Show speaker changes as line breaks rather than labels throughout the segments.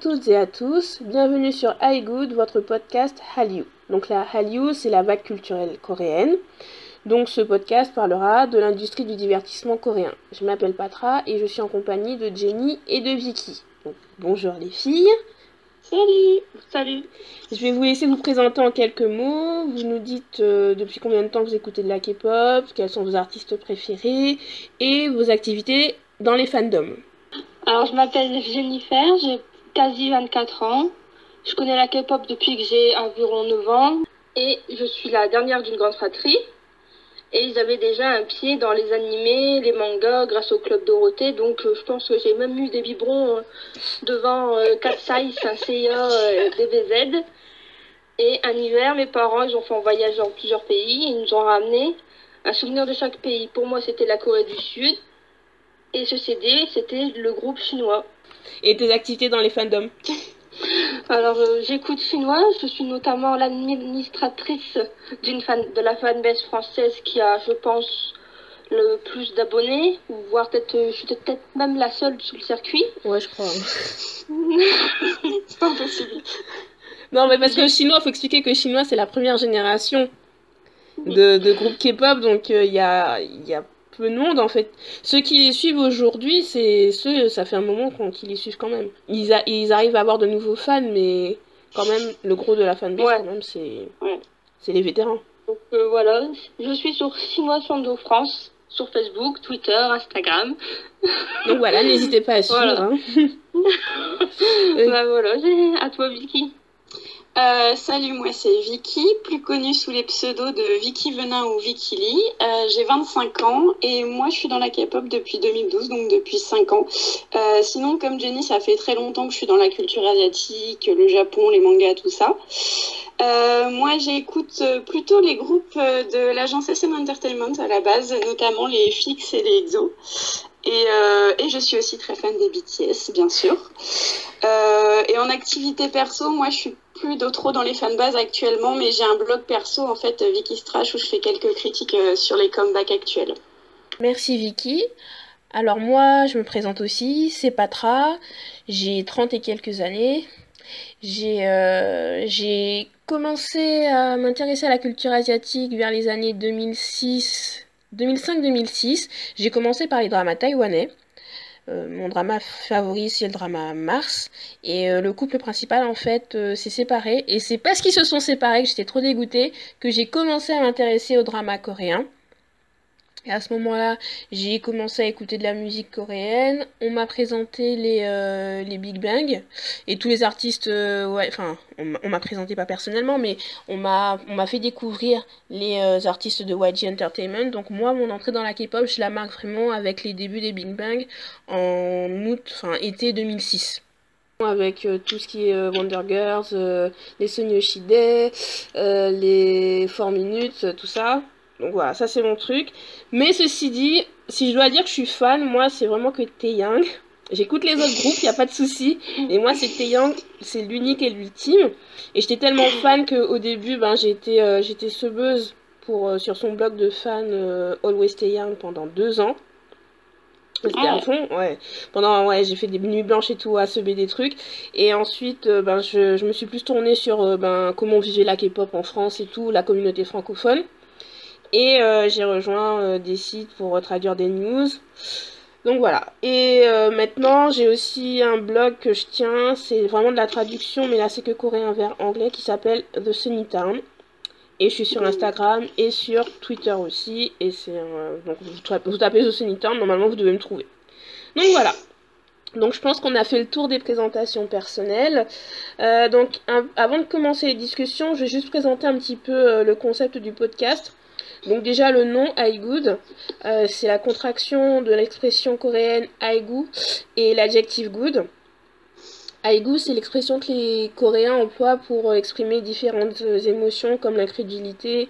toutes et à tous, bienvenue sur iGood, votre podcast Hallyu. Donc la Hallyu, c'est la vague culturelle coréenne. Donc ce podcast parlera de l'industrie du divertissement coréen. Je m'appelle Patra et je suis en compagnie de Jenny et de Vicky. Donc, bonjour les filles.
Salut Salut
Je vais vous laisser vous présenter en quelques mots. Vous nous dites euh, depuis combien de temps vous écoutez de la K-pop, quels sont vos artistes préférés et vos activités dans les fandoms.
Alors, je m'appelle Jennifer, j'ai quasi 24 ans. Je connais la K-pop depuis que j'ai environ 9 ans. Et je suis la dernière d'une grande fratrie. Et ils avaient déjà un pied dans les animés, les mangas, grâce au Club Dorothée. Donc, euh, je pense que j'ai même eu des biberons euh, devant euh, 4 Size, un CIA, euh, DBZ. Et un hiver, mes parents, ils ont fait un voyage dans plusieurs pays. Ils nous ont ramené un souvenir de chaque pays. Pour moi, c'était la Corée du Sud. Et ce CD, c'était le groupe chinois.
Et tes activités dans les fandoms
Alors, euh, j'écoute chinois. Je suis notamment l'administratrice d'une fan de la fanbase française qui a, je pense, le plus d'abonnés, ou voire peut-être, euh, je suis peut-être même la seule sur le circuit.
Ouais, je crois.
C'est pas possible.
Non, mais parce que chinois, faut expliquer que chinois, c'est la première génération de, de groupes K-pop, donc il y, a, y a peu de monde en fait. Ceux qui les suivent aujourd'hui, c'est ceux, ça fait un moment qu'on- qu'ils les suivent quand même. Ils, a- ils arrivent à avoir de nouveaux fans, mais quand même, le gros de la fanbase,
Ouais.
quand même, c'est
Ouais.
les vétérans.
Donc euh, voilà, je suis sur Chinois Fando France, sur Facebook, Twitter, Instagram.
Donc voilà, n'hésitez pas à suivre.
Voilà.
hein.
Bah voilà, à toi Vicky.
Euh, salut, moi c'est Vicky, plus connue sous les pseudos de Vicky Venin ou Vicky Lee. Euh, J'ai 25 ans et moi je suis dans la K-pop depuis 2012, donc depuis 5 ans. Euh, sinon, comme Jenny, ça fait très longtemps que je suis dans la culture asiatique, le Japon, les mangas, tout ça. Moi j'écoute plutôt les groupes de l'agence SM Entertainment à la base, notamment les Fix et les EXO. Et, je suis aussi très fan des BTS, bien sûr. Et en activité perso, moi je suis plus de trop dans les fanbases actuellement, mais j'ai un blog perso en fait, Vicky Strash, où je fais quelques critiques euh, sur les comebacks actuels.
Merci Vicky. Alors moi, je me présente aussi, c'est Patra, j'ai 30 et quelques années. J'ai euh, j'ai commencé à m'intéresser à la culture asiatique vers les années 2006, 2005-2006. J'ai commencé par les dramas taïwanais. Euh, mon drama favori, c'est le drama Mars. Et euh, le couple principal, en fait, euh, s'est séparé. Et c'est parce qu'ils se sont séparés que j'étais trop dégoûtée que j'ai commencé à m'intéresser au drama coréen. Et à ce moment-là, j'ai commencé à écouter de la musique coréenne. On m'a présenté les, euh, les Big Bang et tous les artistes. euh, enfin, on m'a- présenté pas personnellement, mais on m'a fait découvrir les euh, artistes de YG Entertainment. Donc moi, mon entrée dans la K-pop, je la marque vraiment avec les débuts des Big Bang en août, enfin été 2006. Avec tout ce qui est Wonder Girls, euh, les Son Yoshide, euh, les 4 Minutes, tout ça. Donc voilà, ça c'est mon truc. Mais ceci dit, si je dois dire que je suis fan, moi c'est vraiment que Taeyang. J'écoute les autres groupes, y a pas de souci. Et moi c'est Taeyang, c'est l'unique et l'ultime. Et j'étais tellement fan qu'au début, ben j'étais euh, j'étais sebeuse pour euh, sur son blog de fans euh, Always Taeyang pendant deux ans. C'était à
Ah.
fond, ouais. Pendant, ouais, j'ai fait des nuits blanches et tout à seber des trucs. Et ensuite, euh, ben, je, je me suis plus tournée sur ben, comment vivait la K-pop en France et tout, la communauté francophone. Et euh, j'ai rejoint euh, des sites pour traduire des news. Donc voilà. Et euh, maintenant, j'ai aussi un blog que je tiens. C'est vraiment de la traduction, mais là, c'est que coréen vers anglais qui s'appelle The Sunny Town. Et je suis sur Instagram et sur Twitter aussi. Et c'est donc vous, tapez The Sunny Town, normalement vous devez me trouver. Donc voilà. Donc je pense qu'on a fait le tour des présentations personnelles. Donc avant de commencer les discussions, je vais juste présenter un petit peu le concept du podcast. Donc déjà le nom iGood, euh, c'est la contraction de l'expression coréenne Aigu et l'adjectif good. Aigu, c'est l'expression que les Coréens emploient pour exprimer différentes émotions comme l'incrédulité,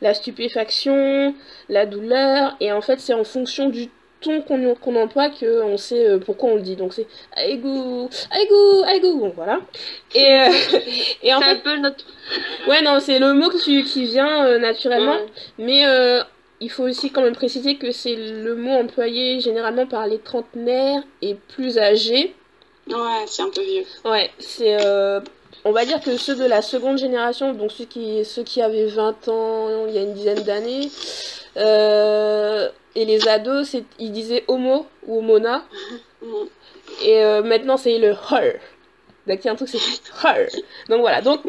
la stupéfaction, la douleur. Et en fait, c'est en fonction du ton qu'on qu'on emploie qu'on sait euh, pourquoi on le dit. Donc c'est Aigu, Aigu, Aigu. Bon, voilà. Et, euh, et en
C'est un
fait,
peu notre.
ouais, non, c'est le mot qui, qui vient euh, naturellement.
Ouais.
Mais euh, il faut aussi quand même préciser que c'est le mot employé généralement par les trentenaires et plus âgés.
Ouais, c'est un peu vieux.
Ouais, c'est. On va dire que ceux de la seconde génération, donc ceux qui, ceux qui avaient 20 ans il y a une dizaine d'années, euh, et les ados, ils disaient homo ou homona, et euh, maintenant c'est le her. Donc il y a un truc, c'est her. Donc voilà, donc.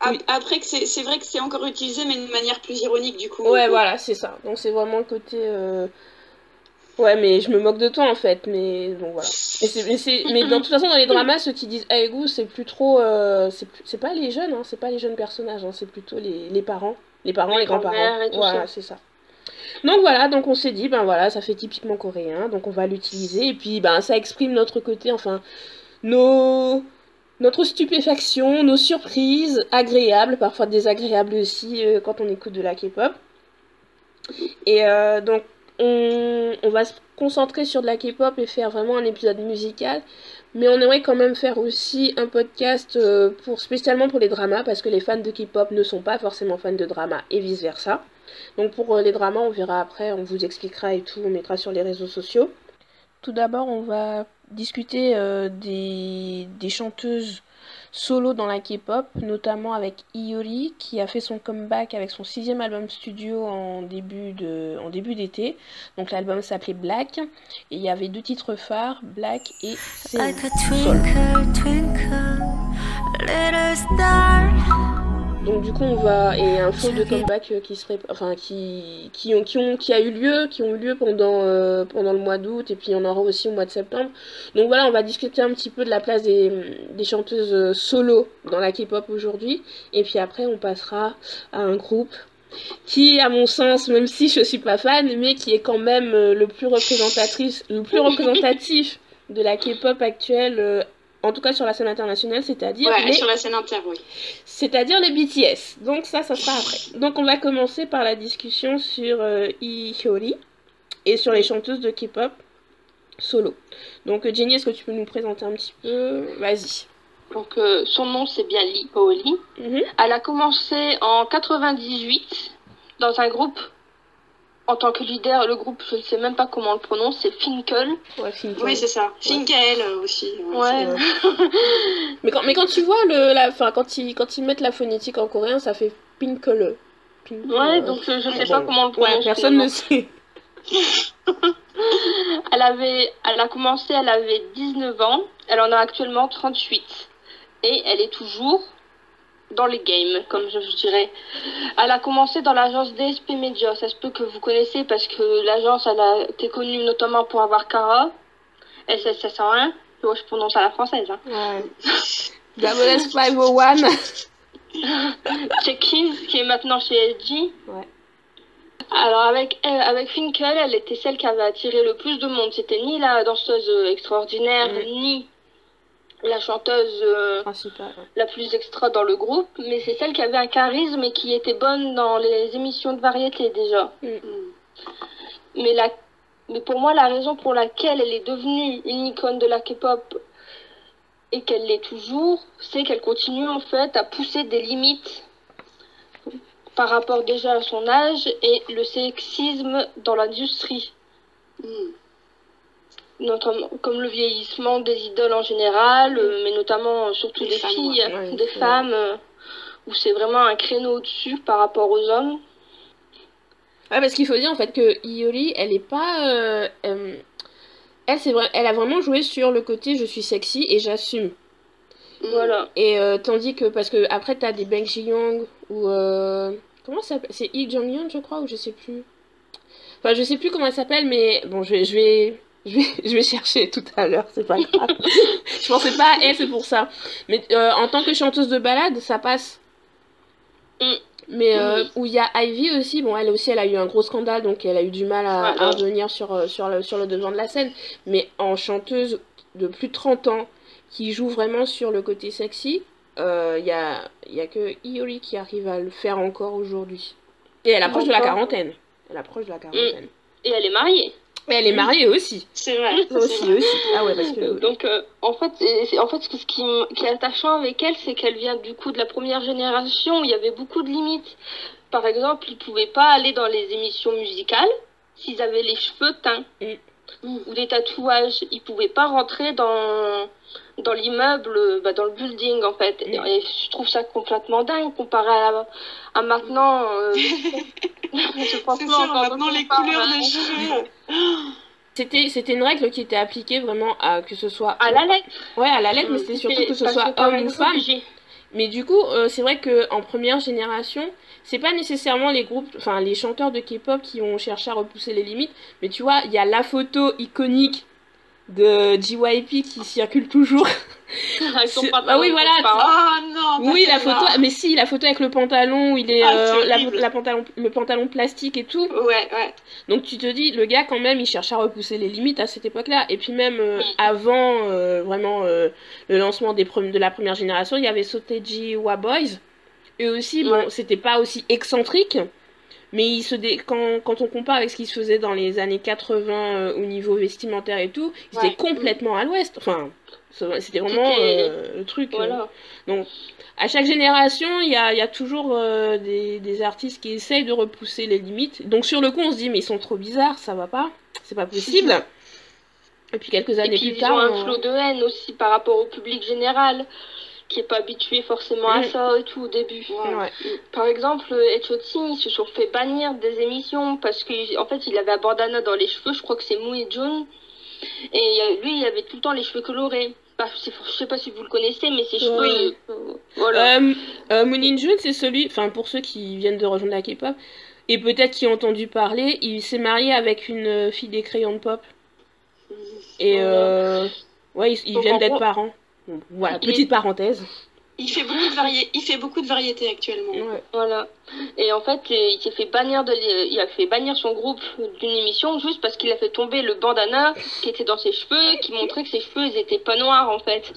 Ap-
Oui.
Après, que c'est c'est vrai que c'est encore utilisé, mais d'une manière plus ironique, du coup.
Ouais, voilà, c'est ça. Donc c'est vraiment le côté. euh, Ouais, mais je me moque de toi en fait, mais bon voilà. Mais, mais, mais dans de toute façon, dans les dramas, ceux qui disent Aegu, c'est plus trop. euh, C'est, pas les jeunes, hein, c'est pas les jeunes personnages, hein, c'est plutôt les, les parents. Les parents, les,
Les
grands-parents. Voilà, c'est ça. Donc voilà, donc on s'est dit, ben voilà, ça fait typiquement coréen, donc on va l'utiliser, et puis ben ça exprime notre côté, enfin, nos. Notre stupéfaction, nos surprises, agréables, parfois désagréables aussi, euh, quand on écoute de la K-pop. Et euh, donc, on, va se concentrer sur de la K-pop et faire vraiment un épisode musical. Mais on aimerait quand même faire aussi un podcast euh, pour, spécialement pour les dramas, parce que les fans de K-pop ne sont pas forcément fans de dramas et vice-versa. Donc pour euh, les dramas, on verra après, on vous expliquera et tout, on mettra sur les réseaux sociaux. Tout d'abord, on va discuter euh, des chanteuses solo dans la K-pop, notamment avec Iori qui a fait son comeback avec son sixième album studio en début de en début d'été. Donc l'album s'appelait Black. Et il y avait deux titres phares, Black et
Like
Donc du coup on va et un show de comeback euh, qui serait enfin qui qui ont qui ont qui a eu lieu qui ont eu lieu pendant euh, pendant le mois d'août et puis y en aura aussi au mois de septembre. Donc voilà, on va discuter un petit peu de la place des, des chanteuses euh, solo dans la K-pop aujourd'hui et puis après on passera à un groupe qui à mon sens même si je suis pas fan mais qui est quand même le plus représentatrice le plus représentatif de la K-pop actuelle en tout cas sur la scène internationale, c'est-à-dire
Ouais,
les
sur la scène inter, oui.
c'est-à-dire les BTS. Donc ça, ça sera après. Donc on va commencer par la discussion sur euh, et sur les chanteuses de K-pop solo. Donc euh, Jenny, est-ce que tu peux nous présenter un petit peu? Vas-y.
Donc euh, son nom c'est bien Lee.
Mhm.
Elle a commencé en 98 dans un groupe en tant que leader. Le groupe, je ne sais même pas comment on le prononce, c'est Finkel.
Ouais, Finkel.
Oui, c'est ça. Finkael euh, aussi.
Ouais.
mais, quand, mais quand tu vois le, la, fin, quand ils, quand ils mettent la phonétique en coréen, ça fait. Pinkele.
Ouais, donc euh, je ne sais
Bon.
pas comment on le prononce.
Ouais, personne ne sait.
Elle avait, elle a commencé, elle avait 19 ans. Elle en a actuellement 38. Et elle est toujours dans les games, comme je, je dirais. Elle a commencé dans l'agence DSP Media. Ça se peut que vous connaissez parce que l'agence, elle a été connue notamment pour avoir Cara, SS701. Ouais, je prononce à la française. Hein.
Ouais. Double S 501.
Check-in, qui est maintenant chez SG.
Ouais.
Alors avec elle, avec Finkel, elle était celle qui avait attiré le plus de monde. C'était ni la danseuse euh, extraordinaire,
Mm.
ni la chanteuse euh,
Principal. ouais.
la plus extra dans le groupe, mais c'est celle qui avait un charisme et qui était bonne dans les émissions de variété déjà.
Mm.
Mais, la, mais pour moi, la raison pour laquelle elle est devenue une icône de la K-pop et qu'elle l'est toujours, c'est qu'elle continue en fait à pousser des limites par rapport déjà à son âge et le sexisme dans l'industrie,
Mm.
Notamment comme le vieillissement des idoles en général, euh, mais notamment euh, surtout
Des
des
femmes,
filles,
ouais.
Des femmes, euh, où c'est vraiment un créneau au-dessus par rapport aux hommes.
Ouais, parce qu'il faut dire en fait que Iori, elle est pas. euh, euh, elle, c'est vrai, elle a vraiment joué sur le côté je suis sexy et j'assume.
Mm.
Voilà.
Et euh, tandis que, parce que après t'as des Bang Ji-young ou. euh, comment ça s'appelle? C'est Lee Jong-yeon, je crois, ou je sais plus. Enfin, je sais plus comment elle s'appelle, mais bon, je vais. Je vais... Je vais, je vais chercher tout à l'heure, c'est pas grave. je pensais pas à elle, c'est pour ça. Mais euh, en tant que chanteuse de balade, ça passe.
Mm.
Mais euh,
Oui.
où il y a Ivy aussi, bon elle aussi elle a eu un gros scandale donc elle a eu du mal à,
Ouais,
à
ouais.
revenir sur, euh, sur, le, sur le devant de la scène. Mais en chanteuse de plus de 30 ans qui joue vraiment sur le côté sexy, euh, il y, a, il y a que Iori qui arrive à le faire encore aujourd'hui. Et elle approche de la quarantaine. Elle approche de la quarantaine.
Et elle est mariée.
Et elle est mariée aussi.
C'est vrai.
Aussi,
vrai.
aussi. Ah ouais, parce que.
Donc, euh, en fait, en fait, ce qui, est attachant avec elle, c'est qu'elle vient du coup de la première génération où il y avait beaucoup de limites. Par exemple, ils pouvaient pas aller dans les émissions musicales s'ils avaient les cheveux teints
Mm.
ou des tatouages. Ils pouvaient pas rentrer dans dans l'immeuble, bah, dans le building en fait.
Mm.
Et je trouve ça complètement dingue comparé à, à maintenant. euh, je
C'est
franchement,
ça,
quand
maintenant les couleurs de cheveux.
C'était, c'était une règle qui était appliquée vraiment à que ce soit
À la lettre.
ouais à la lettre, mais c'était surtout que ce soit homme ou femme.
obligé.
Mais du coup, euh, c'est vrai que en première génération, c'est pas nécessairement les groupes, enfin les chanteurs de K-pop qui ont cherché à repousser les limites, mais tu vois, il y a la photo iconique de JYP qui circule toujours.
Avec son
C'est-
pantalon
ah oui, voilà,
transparent.
Oh non
oui, la photo, mais si, la photo avec le pantalon, où il est
Ah,
euh, la- pantalon, le pantalon plastique et tout.
Ouais, ouais.
Donc tu te dis, le gars quand même, il cherche à repousser les limites à cette époque-là. Et puis même euh, avant euh, vraiment le lancement des de la première génération, il y avait Soteji Wa Boys. Eux aussi, bon, c'était pas aussi excentrique, mais ils se dé- quand, quand on compare avec ce qui se faisait dans les années 80 euh, au niveau vestimentaire et tout, ils
Ouais.
étaient complètement à l'ouest. Enfin, c'était vraiment euh, le truc. euh,
Voilà.
à chaque génération, il y a, il y a toujours des, des artistes qui essayent de repousser les limites. Donc sur le coup, on se dit, mais ils sont trop bizarres, ça va pas, c'est pas possible. Et puis quelques
Et
années
puis
plus
ils
tard,
ont un
on-
flot de haine aussi par rapport au public général, qui est pas habitué forcément à
Mm.
ça et tout au début.
Ouais.
Par exemple, Etchoti, ils se sont fait bannir des émissions parce qu'en fait, il avait un bandana dans les cheveux, je crois que c'est Mou et June. Et lui, il avait tout le temps les cheveux colorés. Bah, je sais pas si vous le connaissez, mais ses cheveux,
Ouais.
euh, voilà.
Euh, euh, Moon In June, c'est celui, enfin pour ceux qui viennent de rejoindre la K-pop, et peut-être qui ont entendu parler, il s'est marié avec une euh, fille des crayons de pop. Et euh, ouais, ils, viennent
en
d'être parents. Voilà, petite parenthèse.
Il fait beaucoup de variétés. Il fait beaucoup de variétés actuellement.
Ouais.
Voilà. Et en fait, il s'est fait bannir de, il a fait bannir son groupe d'une émission juste parce qu'il a fait tomber le bandana qui était dans ses cheveux, qui montrait que ses cheveux ils étaient pas noirs en fait.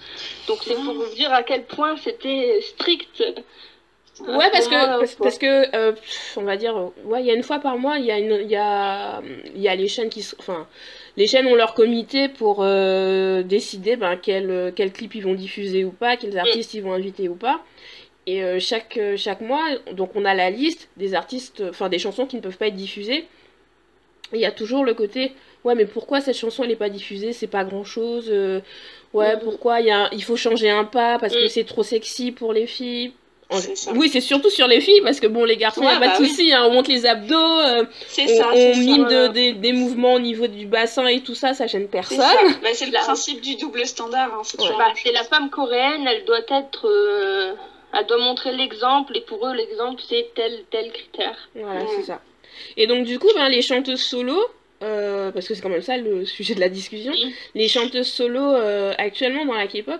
Donc c'est pour vous dire à quel point c'était strict.
Ouais,
ce
parce que, parce, que euh, on va dire, ouais, il y a une fois par mois, il y a une, il y a, il y a les chaînes qui, enfin, les chaînes ont leur comité pour euh, décider ben, quel, quel clip ils vont diffuser ou pas, quels artistes ils vont inviter ou pas. Et euh, chaque, euh, chaque mois, donc on a la liste des artistes, enfin des chansons qui ne peuvent pas être diffusées. Et Il y a toujours le côté, ouais, mais pourquoi cette chanson elle est pas diffusée? C'est pas grand chose. ouais,
Mhm.
pourquoi il y a, il faut changer un pas parce que
Mm.
c'est trop sexy pour les filles? Oui, c'est surtout sur les filles, parce que bon, les garçons, il
Ouais,
a pas
bah
de
oui.
souci, hein, on monte les abdos, euh, on,
ça,
on
c'est ça.
mime de-
voilà.
des, des mouvements au niveau du bassin et tout ça, ça gêne personne.
Bah, c'est le principe du double standard. hein, c'est
Ouais.
toujours
Bah,
la
c'est la femme coréenne, elle doit être, euh, elle doit montrer l'exemple et pour eux l'exemple c'est tel tel critère.
Voilà,
Ouais.
c'est ça. Et donc, du coup, ben, les chanteuses solo, euh, parce que c'est quand même ça le sujet de la discussion,
Oui.
les chanteuses solo euh, actuellement dans la K-pop,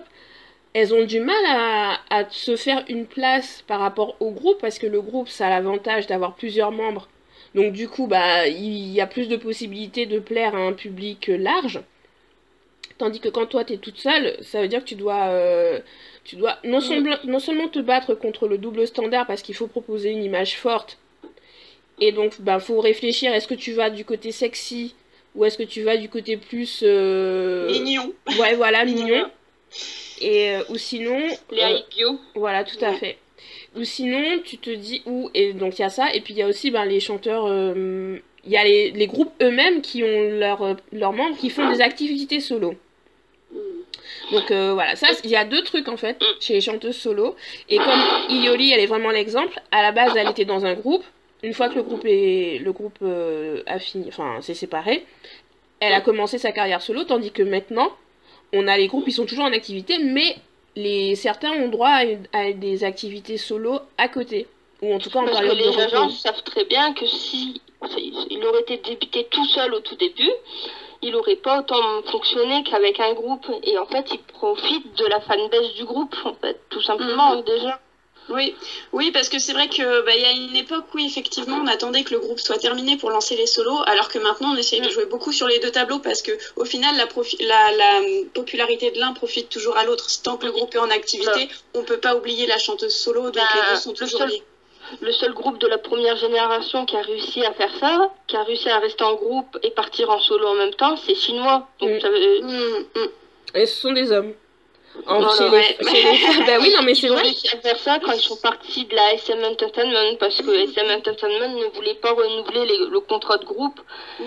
elles ont du mal à, à se faire une place par rapport au groupe, parce que le groupe, ça a l'avantage d'avoir plusieurs membres. Donc, du coup, bah, il y a plus de possibilités de plaire à un public large. Tandis que quand toi, t'es toute seule, ça veut dire que tu dois, euh, tu dois non, seulement- non seulement te battre contre le double standard, parce qu'il faut proposer une image forte, et donc, bah, faut réfléchir, est-ce que tu vas du côté sexy, ou est-ce que tu vas du côté plus... euh,
Mignon.
Ouais, voilà, mignon. Et, euh, ou sinon...
Les
euh,
Haikyo.
voilà, tout à fait. Ou sinon, tu te dis où et donc il y a ça. Et puis il y a aussi ben, les chanteurs euh, il y a les, les groupes eux-mêmes qui ont leurs membres qui font des activités solo. Donc euh, voilà, ça il y a deux trucs en fait chez les chanteuses solo. Et comme Ioli, elle est vraiment l'exemple, à la base elle était dans un groupe, une fois que le groupe est le groupe euh, a fini enfin s'est séparé, elle a commencé sa carrière solo tandis que maintenant on a les groupes ils sont toujours en activité mais les certains ont droit à, une- à des activités solo à côté ou en tout cas en
Parce que
période
les agences savent très bien que si il aurait été débuté tout seul au tout début, il aurait pas autant fonctionné qu'avec un groupe. Et en fait, il profite de la fanbase du groupe, en fait, tout simplement,
Mhm.
déjà.
Oui, oui, parce que c'est vrai que bah, il y a une époque où effectivement on attendait que le groupe soit terminé pour lancer les solos, alors que maintenant on essaye de
Mm.
jouer beaucoup sur les deux tableaux parce que au final la, profi- la, la hum, popularité de l'un profite toujours à l'autre. Tant que le groupe est en activité, on peut pas oublier la chanteuse solo, donc
Bah,
les deux sont
le
toujours
seul-
liés.
Le seul groupe de la première génération qui a réussi à faire ça, qui a réussi à rester en groupe et partir en solo en même temps, c'est chinois. Donc,
Mm.
ça veut-.
Et ce sont des hommes. En, chez les-
ouais.
chez les- bah oui, non, mais c'est
Ils ont
vrai.
réussi à faire ça quand ils sont partis de la SM Entertainment parce que SM Entertainment ne voulait pas renouveler les- le contrat de groupe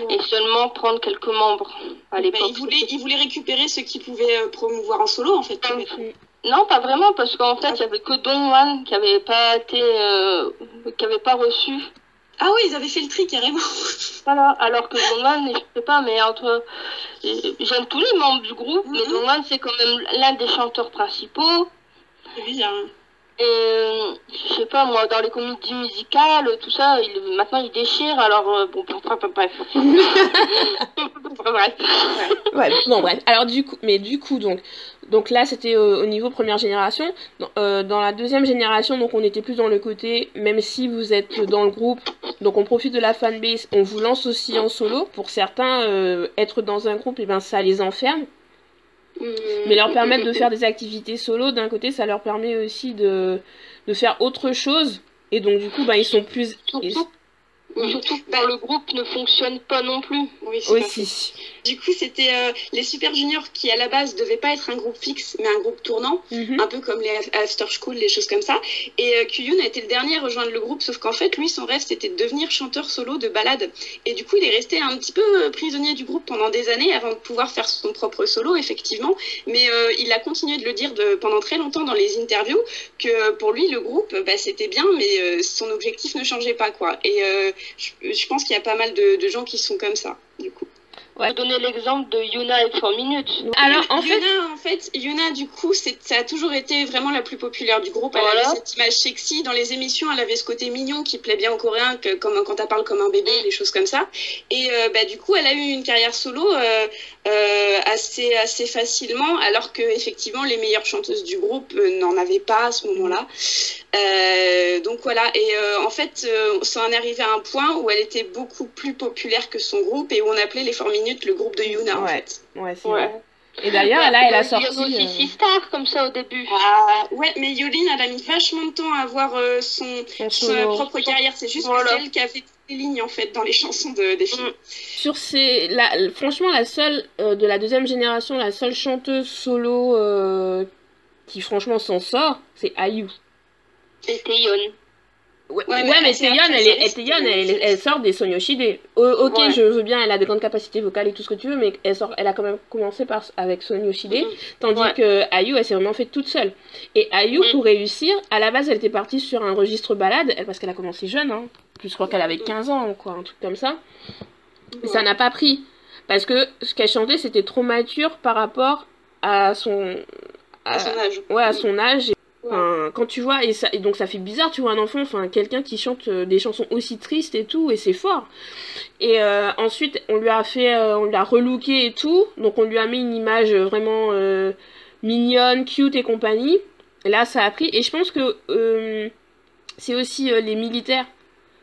et seulement prendre quelques membres à
Bah,
l'époque.
il, voulait, il voulait récupérer ceux qui pouvaient euh, promouvoir en solo, en fait.
Ah, Non, pas vraiment, parce qu'en fait, il y avait que Don Juan qui avait pas été, euh, qui avait pas reçu.
Ah ouais, ils avaient fait le tri carrément.
Voilà. Alors que Don Juan, je sais pas, mais entre, euh, j'aime tous les membres du groupe, mais
Mhm.
Don Juan, c'est quand même l'un des chanteurs principaux.
C'est bizarre. hein.
Et euh, je sais pas, moi, dans les comédies musicales, tout ça, il, maintenant il déchire, alors euh, bon, bref. bref. bref.
Ouais, bon bref. Alors du coup, mais du coup donc, donc là c'était au, au niveau première génération. Dans, euh, dans la deuxième génération, donc on était plus dans le côté, même si vous êtes dans le groupe, donc on profite de la fanbase, on vous lance aussi en solo. Pour certains, euh, être dans un groupe, et ben ça les enferme. Mais leur permettre de faire des activités solo, d'un côté, ça leur permet aussi de, de faire autre chose. Et donc du coup, ben ils sont plus
Surtout, surtout que quand le groupe ne fonctionne pas non plus.
Oui,
aussi.
Du coup, c'était euh, les Super Juniors qui, à la base, devaient pas être un groupe fixe, mais un groupe tournant,
Mhm.
un peu comme les Af- After School, les choses comme ça. Et euh, Kyun a été le dernier à rejoindre le groupe, sauf qu'en fait, lui, son rêve, c'était de devenir chanteur solo de balade. Et du coup, il est resté un petit peu euh, prisonnier du groupe pendant des années avant de pouvoir faire son propre solo, effectivement. Mais euh, il a continué de le dire de, pendant très longtemps dans les interviews que pour lui, le groupe, bah, c'était bien, mais euh, son objectif ne changeait pas, quoi. Et euh, je, pense qu'il y a pas mal de, de gens qui sont comme ça, du coup.
On peut donner l'exemple de Yuna et 3 minutes.
Alors en fait,
Yuna, en fait, Yuna, du coup, ça a toujours été vraiment la plus populaire du groupe. Elle
Voilà.
avait cette image sexy. Dans les émissions, elle avait ce côté mignon qui plaît bien aux Coréens, que, comme quand elle parle comme un bébé, des choses comme ça. Et euh, bah, du coup, elle a eu une carrière solo euh, euh, assez, assez facilement, alors que effectivement, les meilleures chanteuses du groupe euh, n'en avaient pas à ce moment-là. Euh, donc voilà. Et euh, en fait, euh, ça en est arrivé à un point où elle était beaucoup plus populaire que son groupe et où on appelait les 4 minutes le groupe de Yuna, en
Ouais.
fait.
ouais, c'est
Ouais.
vrai. Et d'ailleurs, là, elle a sorti.
aussi
euh,
Six Stars comme ça au début.
Ah, ouais, mais Yolene, elle a mis vachement de temps à avoir euh, son,
son
sa
solo.
propre carrière. C'est juste
Voilà.
que c'est elle qui a fait toutes les lignes, en fait, dans les chansons de, des films.
Sur ces, la, franchement, la seule euh, de la deuxième génération, la seule chanteuse solo euh, qui franchement s'en sort, c'est IU.
Et Taeyeon.
Ouais,
Ouais,
ouais,
mais
Taeyeon, elle, elle, elle sort des Sonyoshide. Ok,
Ouais.
je veux bien, elle a de grandes capacités vocales et tout ce que tu veux, mais elle, sort, elle a quand même commencé par, avec Sonyoshide,
Mhm.
tandis que IU, elle s'est vraiment faite toute seule. Et IU,
Mhm.
pour réussir, à la base, elle était partie sur un registre balade, parce qu'elle a commencé jeune, hein. Je crois qu'elle avait 15 ans, quoi, un truc comme ça. Ça n'a pas pris. Parce que ce qu'elle chantait, c'était trop mature par rapport à son.
À son âge.
Ouais, à son âge. Et, quand tu vois, et, ça, et donc ça fait bizarre, tu vois un enfant, enfin quelqu'un qui chante euh, des chansons aussi tristes et tout, et c'est fort. Et euh, ensuite, on lui a fait, euh, on lui a relooké et tout, donc on lui a mis une image vraiment euh, mignonne, cute et compagnie. Et là, ça a pris, et je pense que euh, c'est aussi euh, les militaires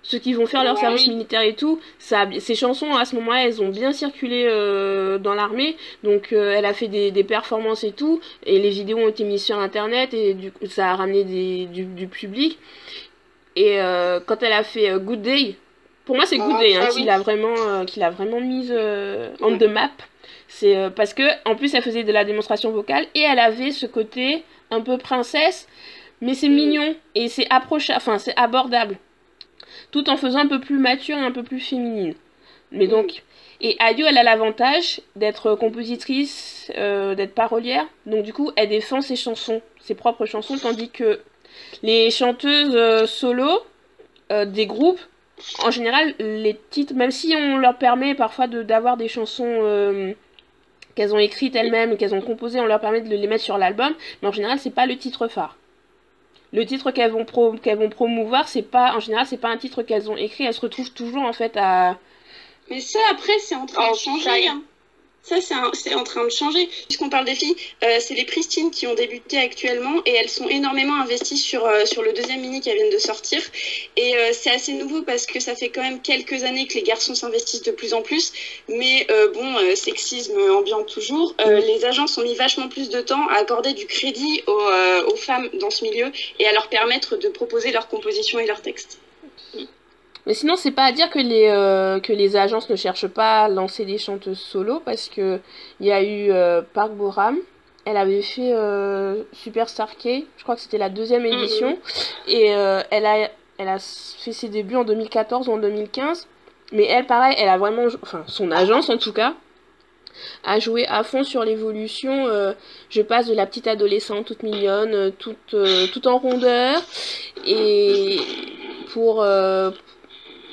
ceux qui vont faire leur service militaire et tout, ça, ces chansons à ce moment-là, elles ont bien circulé euh, dans l'armée, donc euh, elle a fait des, des performances et tout, et les vidéos ont été mises sur internet et du coup ça a ramené des, du, du public. Et euh, quand elle a fait Good Day, pour moi c'est Good
Ah,
Day hein,
ah
qui l'a vraiment, qui l'a vraiment mise on the map. C'est parce que en plus elle faisait de la démonstration vocale et elle avait ce côté un peu princesse, mais c'est
Mm.
mignon et c'est approchable, enfin c'est abordable tout en faisant un peu plus mature et un peu plus féminine. Mais donc, et Ayo, elle a l'avantage d'être compositrice, euh, d'être parolière, donc du coup, elle défend ses chansons, ses propres chansons, tandis que les chanteuses euh, solo euh, des groupes, en général, les titres, même si on leur permet parfois de- d'avoir des chansons qu'elles ont écrites elles-mêmes, qu'elles ont composées, on leur permet de les mettre sur l'album, mais en général, c'est pas le titre phare le titre qu'elles vont, pro qu'elles vont promouvoir, c'est pas, en général, c'est pas un titre qu'elles ont écrit, elles se retrouvent toujours en fait à.
Mais ça, après, c'est en train
Oh,
de changer. hein. Ça, c'est en train de changer. Puisqu'on parle des filles, euh, c'est les Pristines qui ont débuté actuellement et elles sont énormément investies sur, euh, sur le deuxième mini qui vient de sortir. Et euh, c'est assez nouveau parce que ça fait quand même quelques années que les garçons s'investissent de plus en plus. Mais bon, sexisme ambiant toujours. Euh, les agences ont mis vachement plus de temps à accorder du crédit aux, aux femmes dans ce milieu et à leur permettre de proposer leurs compositions et leurs textes.
Mais sinon, c'est pas à dire que les, euh, que les agences ne cherchent pas à lancer des chanteuses solo, parce que il y a eu euh, Park Boram, elle avait fait euh, Superstar K, je crois que c'était la deuxième édition, et euh, elle, a, elle a fait ses débuts en 2014 ou en 2015. Mais elle, pareil, elle a vraiment, enfin, son agence en tout cas, a joué à fond sur l'évolution. euh, je passe de la petite adolescente toute mignonne, toute, euh, toute en rondeur, et pour euh,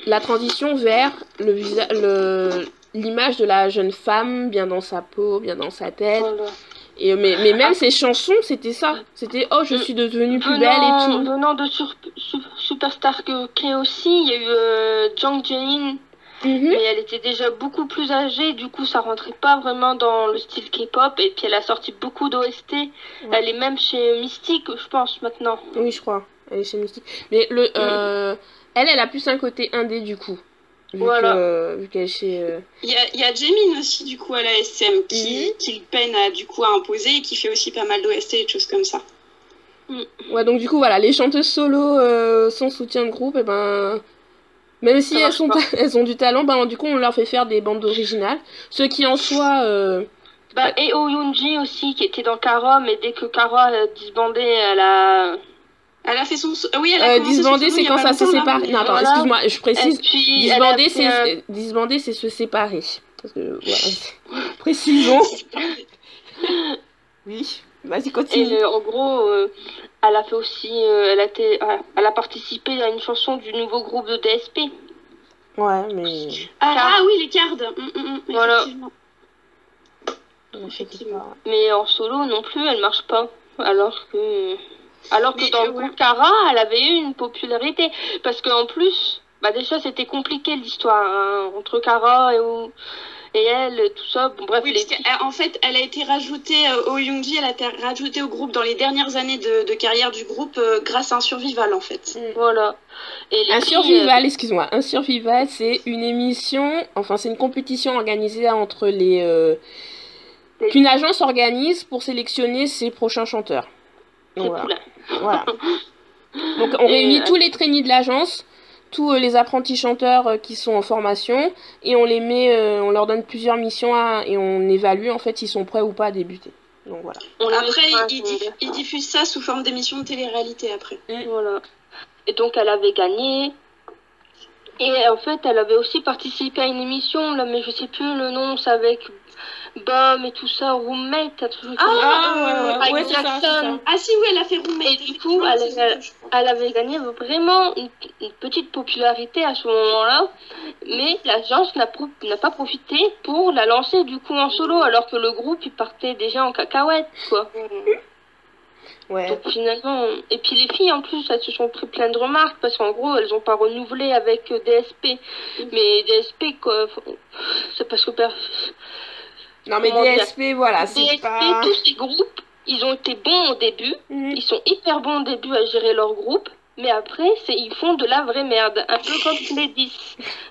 la transition vers le visa- le l'image de la jeune femme bien dans sa peau, bien dans sa tête.
Voilà.
Et mais, mais même ses chansons, c'était ça. C'était oh, je suis devenue plus belle et
Venant,
tout.
venant de sur, Su- Superstar que K aussi, il y a eu euh, Jang Jae-in,
Mhm.
mais elle était déjà beaucoup plus âgée, du coup ça rentrait pas vraiment dans le style K-pop, et puis elle a sorti beaucoup d'OST. Elle est même chez Mystique, je pense, maintenant.
Oui, je crois. Elle est chez Mystique. Mais le, euh, elle, elle a plus un côté indé du coup. Vu
Voilà.
que- vu qu'elle est chez. euh,
Il y a, il y a Jamin aussi, du coup, à la SM, qui, qui peine à, du coup, à imposer et qui fait aussi pas mal d'OST et de choses comme ça.
Ouais, donc du coup, voilà, les chanteuses solo euh, sans soutien de groupe, et ben. Même si elles, sont elles ont du talent, ben, du coup, on leur fait faire des bandes originales. Ce qui en soi. euh,
Bah, et Oh Yoonji aussi, qui était dans Kara, mais dès que Kara a disbandé, elle a...
Elle a fait son. so- Oui, elle a
euh,
solo
c'est quand ça se sépare. Non, attends,
Voilà.
excuse-moi, je
Et
précise.
puis,
Disbander, c'est disbander, c'est se séparer. Parce que, voilà. Précisons. Oui, vas-y,
Et
continue.
euh, en gros, euh, elle a fait aussi, euh, elle, a été, euh, elle a participé à une chanson du nouveau groupe de DSP.
Ouais, mais.
Ah, ah oui, les cards. Hum, hum,
Voilà.
effectivement. Effectivement.
Mais en solo non plus, elle marche pas. Alors que, alors que
Mais,
dans
euh,
le
ouais.
elle avait eu une popularité. Parce qu'en plus, bah déjà c'était compliqué l'histoire hein, entre Kara et, ou- et elle, tout ça. Bon, bref,
Oui,
les
parce qu'en fait, elle a été rajoutée euh, au Youngji, elle a été rajoutée au groupe dans les dernières années de, de carrière du groupe euh, grâce à un survival en fait.
voilà. Et
Un survival, excuse-moi. Un survival, c'est une émission, enfin, c'est une compétition organisée entre les. euh,
Les-
qu'une agence organise pour sélectionner ses prochains chanteurs. Donc,
c'est
voilà.
poulain.
Voilà. Donc on
Et,
réunit
euh,
tous les trainees de l'agence, tous euh, les apprentis chanteurs euh, qui sont en formation, et on les met, on leur donne plusieurs missions à- et on évalue en fait s'ils sont prêts ou pas à débuter. Donc voilà.
On
Après, ils,
film.
diff- ils diffusent ça sous forme d'émission de télé-réalité après.
Voilà. Et donc elle avait gagné. Et en fait, elle avait aussi participé à une émission, là, mais je sais plus le nom, c'est avec Bum et tout ça, Roommate, un truc
Ah, ouais, ouais,
ça.
Ah si, oui, elle a fait roommate.
Et du coup, elle, elle, elle avait gagné vraiment une, une petite popularité à ce moment-là, mais l'agence n'a pro- pas profité pour la lancer du coup en solo, alors que le groupe il partait déjà en cacahuète, quoi.
Ouais.
Donc finalement, et puis les filles en plus, elles se sont pris plein de remarques parce qu'en gros, elles ont pas renouvelé avec euh, DSP. Mais DSP, quoi, c'est parce que
Non mais DSP, voilà, c'est
DSP,
pas.
tous ces groupes, ils ont été bons au début,
Mhm.
ils sont hyper bons au début à gérer leur groupe. Mais après, c'est ils font de la vraie merde, un peu comme les 10.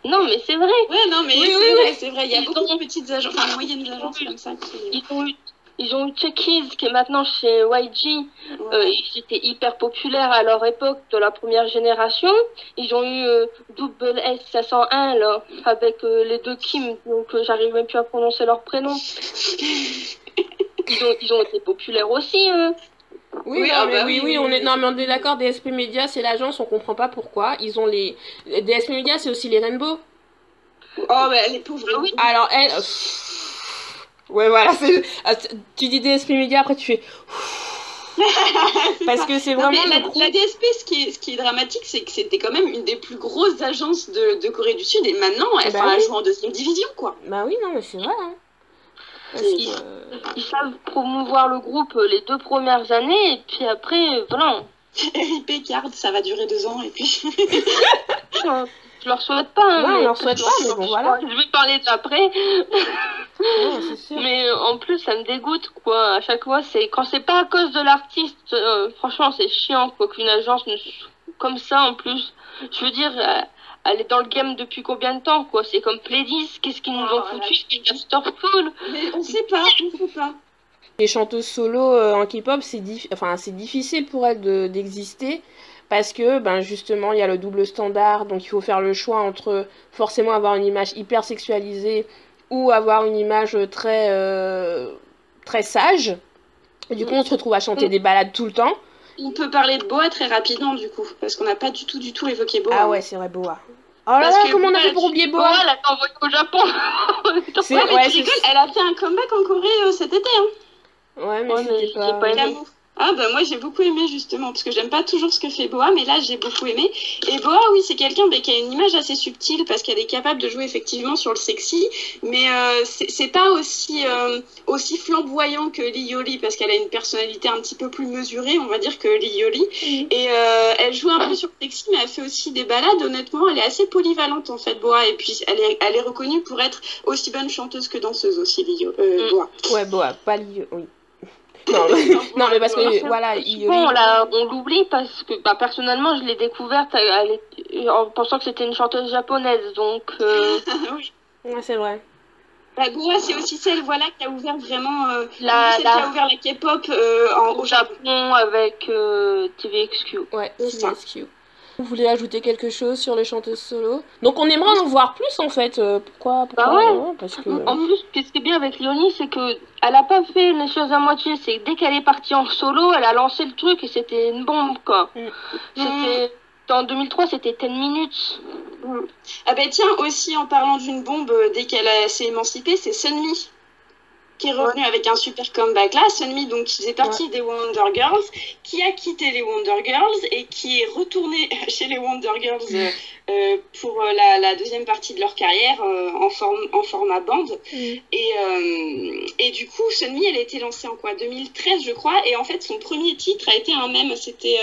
Non, mais c'est vrai.
Ouais, non, mais
Oui,
c'est
oui,
vrai,
oui.
c'est vrai. Il y a
Ils
beaucoup
ont-
de petites agences, enfin moyennes agences comme ça. Qui...
Ils ont eu, ils ont eu Chucky's qui est maintenant chez YG. Euh, ils étaient hyper populaires à leur époque de la première génération. Ils ont eu euh, Double S 501 là, avec euh, les deux Kim, donc euh, j'arrive même plus à prononcer leur prénom. Ils ont, ils ont été populaires aussi. eux.
Oui,
Oui,
non,
ah
mais
bah
oui,
oui,
oui,
oui,
on est,
oui.
non, mais on est d'accord, DSP Media, c'est l'agence, on comprend pas pourquoi. Ils ont les. DSP Media, c'est aussi les Rainbow.
Oh, bah, les pauvres.
Ah oui.
Alors, elle. pff, Ouais, voilà, c'est. ah, tu- dis DSP Media, après tu fais. Parce que c'est
Non,
vraiment
mais la, DSP, ce qui est, ce qui est dramatique, c'est que c'était quand même une des plus grosses agences de, de Corée du Sud et maintenant, elle,
Bah
elle
oui.
joue en deuxième division, quoi.
Bah oui, non, mais c'est vrai. Hein. Parce euh,
Ils savent promouvoir le groupe euh, les deux premières années, et puis après, euh, voilà.
RIP Card, ça va durer deux ans et puis.
Je leur souhaite pas. hein,
Ouais, on
mais-
leur souhaite pas, mais bon, voilà.
Je vais parler d'après.
ouais.
Mais euh, en plus, ça me dégoûte, quoi. À chaque fois, c'est quand c'est pas à cause de l'artiste, euh, franchement, c'est chiant, quoi, qu'une agence ne... comme ça, en plus. Je veux dire, euh, elle est dans le game depuis combien de temps, quoi? C'est comme Pledis, qu'est-ce qu'ils nous ont
Oh,
foutu? C'est Casterful.
Mais on sait pas, on sait pas.
Les chanteuses solo euh, en K-pop, c'est dif- enfin, c'est difficile pour elles de- d'exister parce que ben justement il y a le double standard, donc il faut faire le choix entre forcément avoir une image hyper sexualisée ou avoir une image très euh, très sage. Et du coup, on se retrouve à chanter des balades tout le temps.
On peut parler de Boa très rapidement du coup, parce qu'on n'a pas du tout, du tout évoqué Boa.
Ah ouais, c'est vrai, Boa. Oh là là, comment on a fait pour oublier
Boa,
Boa
elle a été envoyée au Japon.
C'est
Ouais, mais
ouais,
tu
c'est-
rigoles, elle a fait un comeback en Corée euh, cet été. Hein.
ouais, mais
Ouais, mais
c'était
j'ai
pas.
pas.
Ah bah moi j'ai beaucoup aimé justement parce que j'aime pas toujours ce que fait Boa mais là j'ai beaucoup aimé. Et Boa oui c'est quelqu'un bah, qui a une image assez subtile parce qu'elle est capable de jouer effectivement sur le sexy mais euh, c'est pas aussi euh, aussi flamboyant que Lee Yoli parce qu'elle a une personnalité un petit peu plus mesurée on va dire que Lee Yoli. Et euh, elle joue un peu sur le sexy mais elle fait aussi des balades. Honnêtement elle est assez polyvalente en fait Boa. Et puis elle est, elle est reconnue pour être aussi bonne chanteuse que danseuse aussi
Mm.
Boa.
Ouais, Boa, pas Lio, oui. Non, non, mais parce que voilà,
Bon, on l'oublie parce que bah, personnellement, je l'ai découverte elle est- en pensant que c'était une chanteuse japonaise. Donc, euh,
oui
Ouais, c'est vrai.
La Goa, c'est aussi celle voilà, qui a ouvert vraiment. euh,
La-
celle
la-
qui a ouvert la K-pop euh, en-
au
Japon.
Avec euh, TVXQ.
Ouais. CVSQ. Vous voulez ajouter quelque chose sur les chanteuses solo? Donc on aimerait en voir plus en fait. Euh, pourquoi, pourquoi
Bah ouais.
non? Parce que.
En plus, ce qui est bien avec Léonie, c'est que elle a pas fait les choses à moitié. C'est que dès qu'elle est partie en solo, elle a lancé le truc et c'était une bombe quoi.
Mm.
C'était en 2003, c'était 10 minutes.
Ah ben tiens, aussi en parlant d'une bombe, euh, dès qu'elle a- s'est émancipée, c'est Sunmi qui est revenue avec un super comeback là. Sunmi, donc qui faisait partie des Wonder Girls, qui a quitté les Wonder Girls et qui est retournée chez les Wonder Girls euh, euh, pour euh, la, la deuxième partie de leur carrière euh, en, forme, en format bande.
Mm.
Et, euh, et du coup, Sunmi, elle a été lancée en quoi? 2013, je crois. Et en fait, son premier titre a été un même. C'était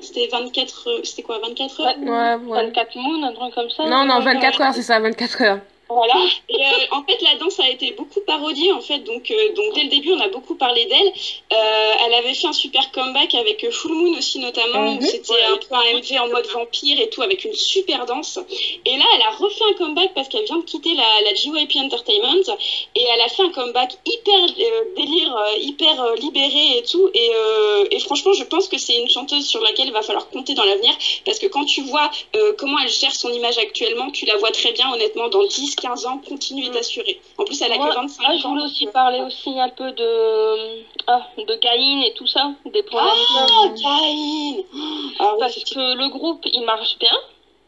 c'était 24, euh, c'était quoi? 24 heures?
Ouais, ouais.
24 Moon, un truc comme ça.
Non, non,
ouais,
24
ouais.
heures, c'est ça, 24 heures.
Voilà. Et euh, en fait, la danse a été beaucoup parodiée, en fait. Donc, euh, donc dès le début, on a beaucoup parlé d'elle. Euh, elle avait fait un super comeback avec Full Moon aussi, notamment,
Mhm.
c'était un peu un MV en mode vampire et tout, avec une super danse. Et là, elle a refait un comeback parce qu'elle vient de quitter la, la JYP Entertainment. Et elle a fait un comeback hyper euh, délire, euh, hyper euh, libéré et tout. Et, euh, et franchement, je pense que c'est une chanteuse sur laquelle il va falloir compter dans l'avenir. Parce que quand tu vois euh, comment elle gère son image actuellement, tu la vois très bien, honnêtement, dans 10-15 ans, continuer
Mm.
d'assurer. En plus, elle a
Moi,
que 25
ah,
ans.
je voulais aussi
donc, euh,
parler aussi un peu de ah, de Gaïn et tout ça, des problèmes.
Ah, Kain Ah
parce que le groupe il marche bien,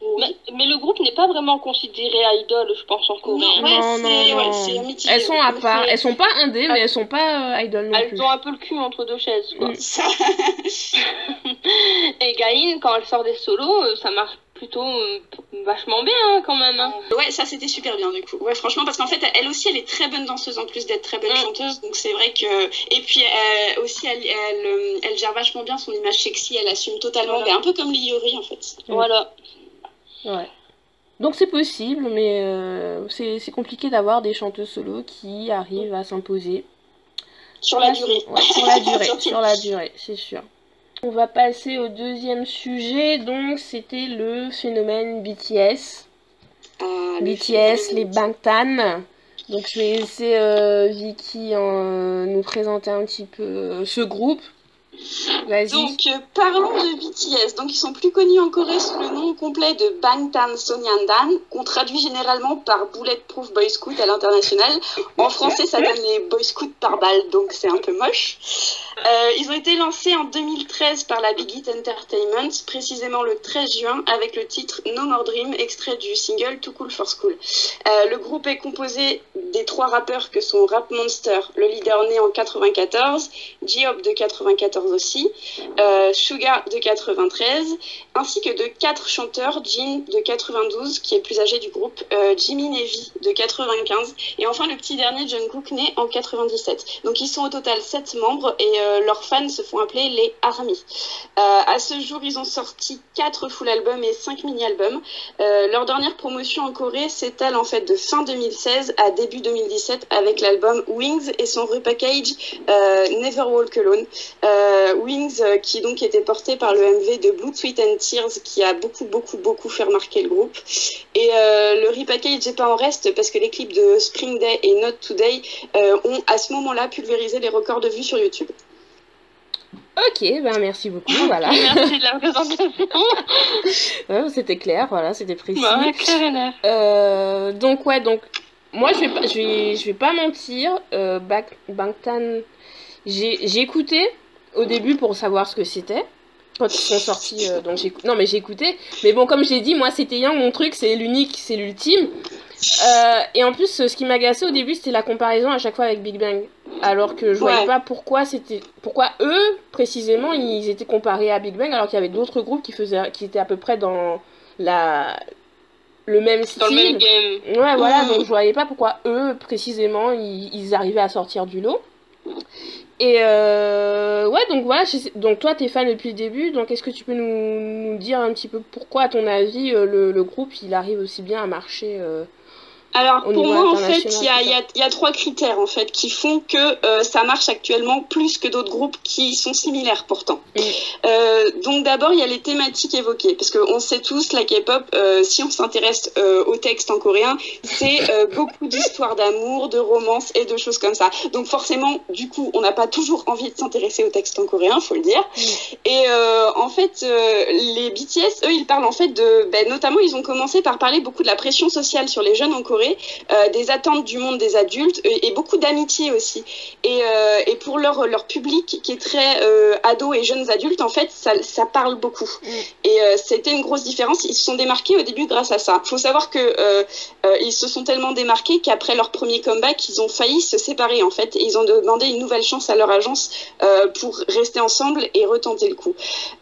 Oui.
mais, mais le groupe n'est pas vraiment considéré idol, je pense en Corée.
Non, ouais,
non,
c'est-
non,
ouais,
non.
c'est mitigé.
Elles sont à part. Elles sont pas indé, mais elles sont pas euh, idol non plus.
Elles ont un peu le cul entre deux chaises quoi.
Mm.
Et Gaïn quand elle sort des solos, euh, ça marche plutôt euh, vachement bien hein, quand même. hein.
Ouais, ça c'était super bien du coup. Ouais, franchement, parce qu'en fait, elle aussi, elle est très bonne danseuse en plus d'être très bonne
Mm.
chanteuse. Donc c'est vrai que. Et puis euh, aussi, elle, elle, euh, elle gère vachement bien son image sexy. Elle assume totalement.
Voilà.
Ben, un peu comme Liori en fait.
Mm.
Voilà.
Ouais. Donc c'est possible, mais euh, c'est c'est compliqué d'avoir des chanteuses solo qui arrivent à s'imposer.
Sur la durée.
Ouais, sur la durée, sur la durée, c'est sûr. On va passer au deuxième sujet, donc c'était le phénomène BTS.
Ah,
BTS, les Bangtan. Donc je vais laisser euh, Vicky en- nous présenter un petit peu euh, ce groupe.
Donc, euh, parlons de BTS. Donc, ils sont plus connus en Corée sous le nom complet de Bangtan Sonyeondan, qu'on traduit généralement par Bulletproof Boy Scout à l'international. En français, ça donne les Boy Scouts par balle, donc c'est un peu moche. Euh, ils ont été lancés en 2013 par la Big Hit Entertainment, précisément le 13 juin, avec le titre No More Dream, extrait du single Too Cool for School. Euh, le groupe est composé des trois rappeurs que sont Rap Monster, le leader né en 94, J-Hope de 94 aussi, euh, Suga de 93, ainsi que de quatre chanteurs, Jin de 92, qui est plus âgé du groupe, euh, Jimmy Navy de 95, et enfin le petit dernier Jungkook né en 97. Donc ils sont au total 7 membres et euh, leurs fans se font appeler les ARMY. Euh, à ce jour, ils ont sorti 4 full albums et 5 mini-albums. Euh, leur dernière promotion en Corée s'étale en fait de fin 2016 à début 2017 avec l'album Wings et son repackage Never Walk Alone. Wings euh, qui donc était porté par le MV de Blue Sweat and Tears qui a beaucoup beaucoup beaucoup fait remarquer le groupe. Et euh, le repackage n'est pas en reste parce que les clips de Spring Day et Not Today euh, ont à ce moment-là pulvérisé les records de vues sur YouTube.
Ok, ben merci beaucoup, voilà.
Merci de la présentation.
Ouais, c'était clair, voilà, c'était précis.
Bah, clair et net.
Euh, donc ouais, donc moi je vais pas, je vais, je vais pas mentir, euh, Bangtan, j'ai j'ai écouté au début pour savoir ce que c'était. Quand ils sont sortis, euh, donc non mais j'ai écouté. Mais bon, comme j'ai dit, moi c'était Young, mon truc, c'est l'unique, c'est l'ultime. Euh, et en plus, ce qui m'agaçait au début, c'était la comparaison à chaque fois avec Big Bang. Alors que je voyais
Ouais.
pas pourquoi c'était, pourquoi eux précisément ils étaient comparés à Big Bang, alors qu'il y avait d'autres groupes qui faisaient, qui étaient à peu près dans la le même style.
Dans le même game.
Ouais, voilà, donc je voyais pas pourquoi eux, précisément, ils, ils arrivaient à sortir du lot. Et euh, ouais, donc voilà, donc toi t'es fan depuis le début, donc est-ce que tu peux nous, nous dire un petit peu pourquoi, à ton avis, euh, le, le groupe il arrive aussi bien à marcher euh,
Alors pour moi en fait il y a,
tout
il y, a, il y a trois critères en fait qui font que euh, ça marche actuellement plus que d'autres groupes qui sont similaires pourtant.
Mm.
Euh, donc d'abord il y a les thématiques évoquées parce qu'on sait tous la K-pop euh, si on s'intéresse au texte en coréen c'est beaucoup d'histoires d'amour, de romance et de choses comme ça. Donc forcément du coup on n'a pas toujours envie de s'intéresser au texte en coréen faut le dire. Et euh, en fait les BTS eux ils parlent en fait de ben, notamment ils ont commencé par parler beaucoup de la pression sociale sur les jeunes en Corée euh, des attentes du monde des adultes et, et beaucoup d'amitié aussi. Et, euh, et pour leur, leur public qui est très euh, ado et jeunes adultes, en fait, ça, ça parle beaucoup.
Mm.
Et c'était une grosse différence. Ils se sont démarqués au début grâce à ça. Il faut savoir que ils se sont tellement démarqués qu'après leur premier comeback, ils ont failli se séparer en fait. Et ils ont demandé une nouvelle chance à leur agence euh, pour rester ensemble et retenter le coup.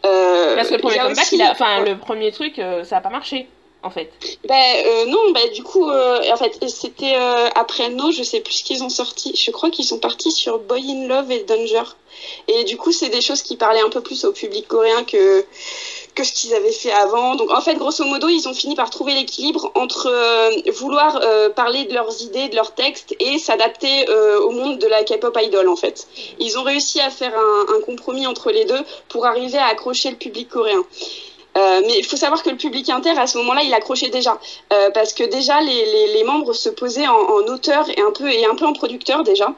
Euh,
Parce que le premier comeback,
aussi-
il a, enfin le premier truc, euh, ça a pas marché en fait.
Ben euh, non, ben du coup, euh, en fait, c'était euh, après No, je sais plus ce qu'ils ont sorti. Je crois qu'ils sont partis sur Boy in Love et Danger. Et du coup, c'est des choses qui parlaient un peu plus au public coréen que que ce qu'ils avaient fait avant. Donc en fait, grosso modo, ils ont fini par trouver l'équilibre entre euh, vouloir euh, parler de leurs idées, de leurs textes et s'adapter euh, au monde de la K-pop idol en fait. Ils ont réussi à faire un, un compromis entre les deux pour arriver à accrocher le public coréen. Euh, mais il faut savoir que le public inter, à ce moment-là, il accrochait déjà. Euh, parce que déjà, les, les, membres se posaient en, en auteur et un, peu, et un peu en producteur déjà.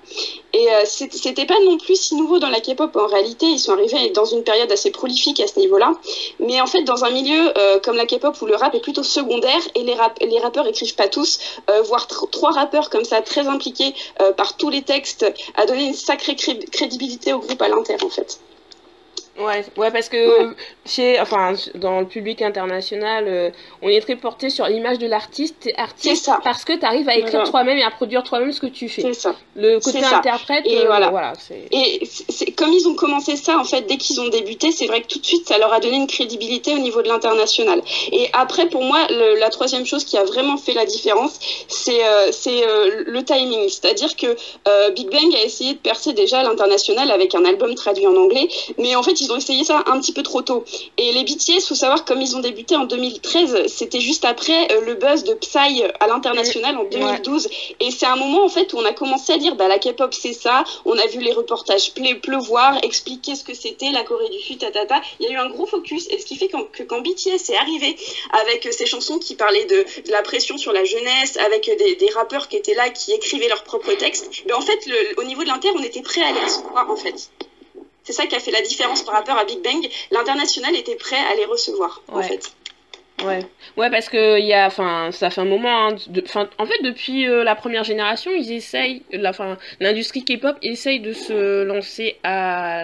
Et euh, c'était pas non plus si nouveau dans la K-pop. En réalité, ils sont arrivés dans une période assez prolifique à ce niveau-là. Mais en fait, dans un milieu euh, comme la K-pop où le rap est plutôt secondaire et les, rap les rappeurs écrivent pas tous, voir tr- trois rappeurs comme ça, très impliqués par tous les textes, a donné une sacrée cré- crédibilité au groupe à l'inter, en fait.
Ouais, ouais, parce que chez, enfin, dans le public international, euh, on est très porté sur l'image de l'artiste, artiste
C'est ça.
parce que tu arrives à écrire
Voilà.
toi-même et à produire toi-même ce que tu fais.
C'est ça.
Le côté interprète,
Et
euh,
voilà. Et c'est- comme ils ont commencé ça en fait dès qu'ils ont débuté, c'est vrai que tout de suite ça leur a donné une crédibilité au niveau de l'international. Et après pour moi le- la troisième chose qui a vraiment fait la différence, c'est euh, c'est euh, le timing, c'est-à-dire que euh, Big Bang a essayé de percer déjà l'international avec un album traduit en anglais, mais en fait ils ont essayé ça un petit peu trop tôt. Et les BTS, faut savoir comme ils ont débuté en 2013, c'était juste après euh, le buzz de Psy à l'international en 2012 et c'est un moment en fait où on a commencé à dire bah la K-pop c'est ça, on a vu les reportages ple- pleuvoir, expliquer ce que c'était la Corée du Sud, tatata. Il y a eu un gros focus et ce qui fait que quand BTS est arrivé avec euh, ces chansons qui parlaient de, de la pression sur la jeunesse, avec euh, des, des rappeurs qui étaient là, qui écrivaient leurs propres textes, ben en fait le- au niveau de l'inter on était prêt à les recevoir en fait. C'est ça qui a fait la différence par rapport à Big Bang. L'international était prêt à les recevoir en
Ouais.
fait.
Ouais, ouais, parce que il y a, enfin, ça fait un moment. hein, de- en fait, depuis euh, la première génération, ils essayent, l'industrie K-pop essaye de se lancer à